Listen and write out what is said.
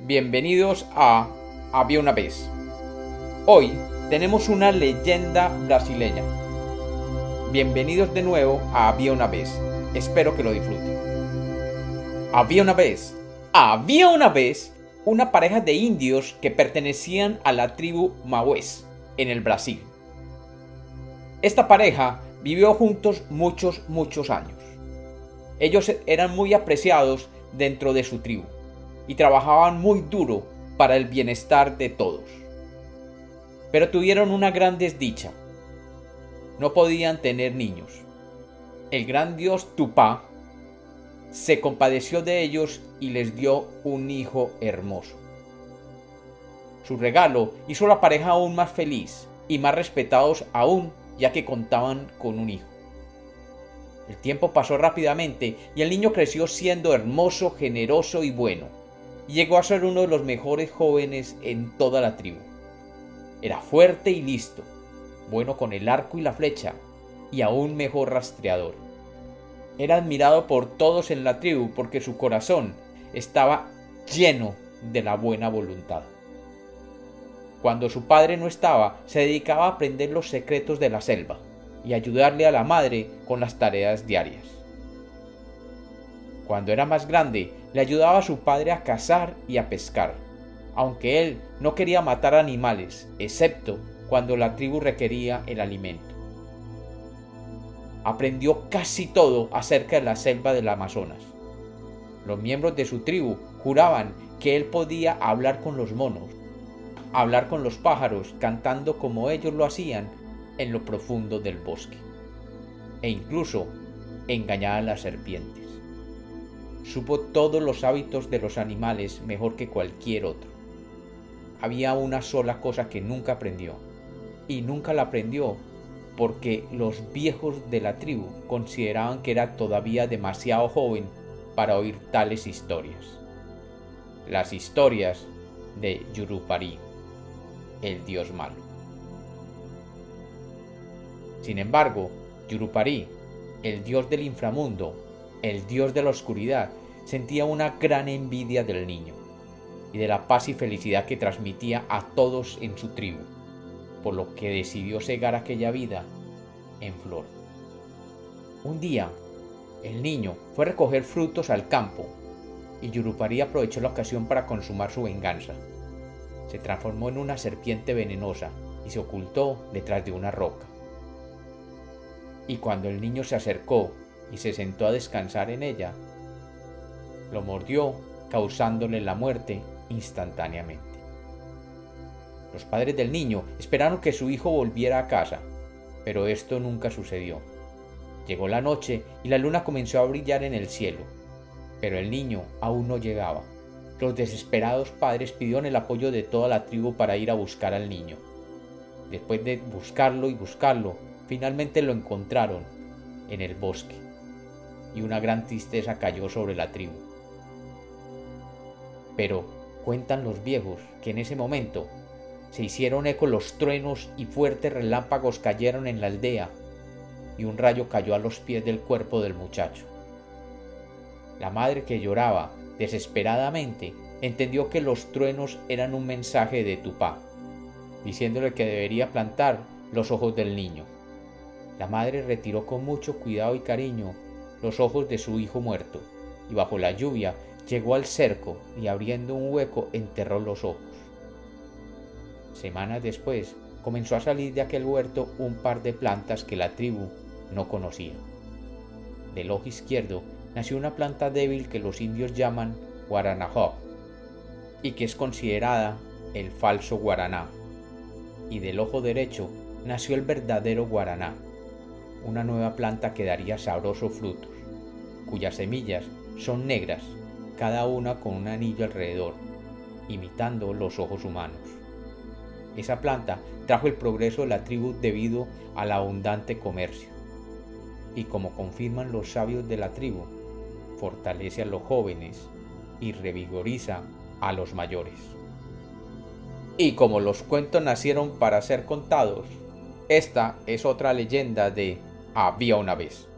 Bienvenidos a Había una vez. Hoy tenemos una leyenda brasileña. Bienvenidos de nuevo a Había una vez. Espero que lo disfruten. Había una vez. Había una vez una pareja de indios que pertenecían a la tribu Maués en el Brasil. Esta pareja vivió juntos muchos, muchos años. Ellos eran muy apreciados dentro de su tribu y trabajaban muy duro para el bienestar de todos. Pero tuvieron una gran desdicha. No podían tener niños. El gran dios Tupá se compadeció de ellos y les dio un hijo hermoso. Su regalo hizo a la pareja aún más feliz y más respetados aún ya que contaban con un hijo. El tiempo pasó rápidamente y el niño creció siendo hermoso, generoso y bueno llegó a ser uno de los mejores jóvenes en toda la tribu. Era fuerte y listo, bueno con el arco y la flecha, y aún mejor rastreador. Era admirado por todos en la tribu porque su corazón estaba lleno de la buena voluntad. Cuando su padre no estaba, se dedicaba a aprender los secretos de la selva y ayudarle a la madre con las tareas diarias. Cuando era más grande, le ayudaba a su padre a cazar y a pescar, aunque él no quería matar animales, excepto cuando la tribu requería el alimento. Aprendió casi todo acerca de la selva del Amazonas. Los miembros de su tribu juraban que él podía hablar con los monos, hablar con los pájaros cantando como ellos lo hacían en lo profundo del bosque, e incluso engañar a las serpientes supo todos los hábitos de los animales mejor que cualquier otro. Había una sola cosa que nunca aprendió, y nunca la aprendió porque los viejos de la tribu consideraban que era todavía demasiado joven para oír tales historias. Las historias de Yurupari, el dios malo. Sin embargo, Yurupari, el dios del inframundo, el dios de la oscuridad, sentía una gran envidia del niño y de la paz y felicidad que transmitía a todos en su tribu, por lo que decidió cegar aquella vida en flor. Un día, el niño fue a recoger frutos al campo y Yurupari aprovechó la ocasión para consumar su venganza. Se transformó en una serpiente venenosa y se ocultó detrás de una roca. Y cuando el niño se acercó y se sentó a descansar en ella. Lo mordió, causándole la muerte instantáneamente. Los padres del niño esperaron que su hijo volviera a casa, pero esto nunca sucedió. Llegó la noche y la luna comenzó a brillar en el cielo, pero el niño aún no llegaba. Los desesperados padres pidieron el apoyo de toda la tribu para ir a buscar al niño. Después de buscarlo y buscarlo, finalmente lo encontraron en el bosque y una gran tristeza cayó sobre la tribu. Pero cuentan los viejos que en ese momento se hicieron eco los truenos y fuertes relámpagos cayeron en la aldea y un rayo cayó a los pies del cuerpo del muchacho. La madre que lloraba desesperadamente entendió que los truenos eran un mensaje de Tupá, diciéndole que debería plantar los ojos del niño. La madre retiró con mucho cuidado y cariño los ojos de su hijo muerto, y bajo la lluvia llegó al cerco y abriendo un hueco enterró los ojos. Semanas después comenzó a salir de aquel huerto un par de plantas que la tribu no conocía. Del ojo izquierdo nació una planta débil que los indios llaman guaranajó y que es considerada el falso guaraná. Y del ojo derecho nació el verdadero guaraná, una nueva planta que daría sabrosos frutos cuyas semillas son negras, cada una con un anillo alrededor, imitando los ojos humanos. Esa planta trajo el progreso de la tribu debido al abundante comercio. Y como confirman los sabios de la tribu, fortalece a los jóvenes y revigoriza a los mayores. Y como los cuentos nacieron para ser contados, esta es otra leyenda de Había una vez.